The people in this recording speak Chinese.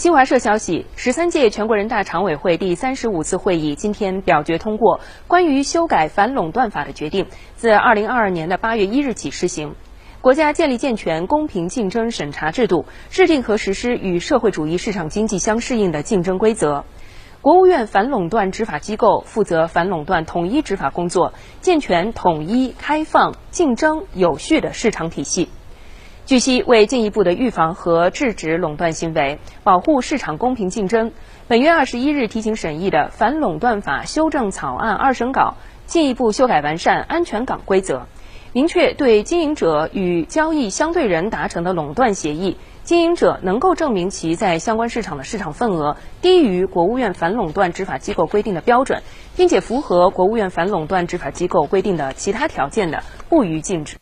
新华社消息，十三届全国人大常委会第三十五次会议今天表决通过关于修改反垄断法的决定，自二零二二年的八月一日起施行。国家建立健全公平竞争审查制度，制定和实施与社会主义市场经济相适应的竞争规则。国务院反垄断执法机构负责反垄断统一执法工作，健全统一、开放、竞争、有序的市场体系。据悉，为进一步的预防和制止垄断行为，保护市场公平竞争，本月二十一日提请审议的反垄断法修正草案二审稿，进一步修改完善安全港规则。明确对经营者与交易相对人达成的垄断协议，经营者能够证明其在相关市场的市场份额低于国务院反垄断执法机构规定的标准，并且符合国务院反垄断执法机构规定的其他条件的，不予禁止。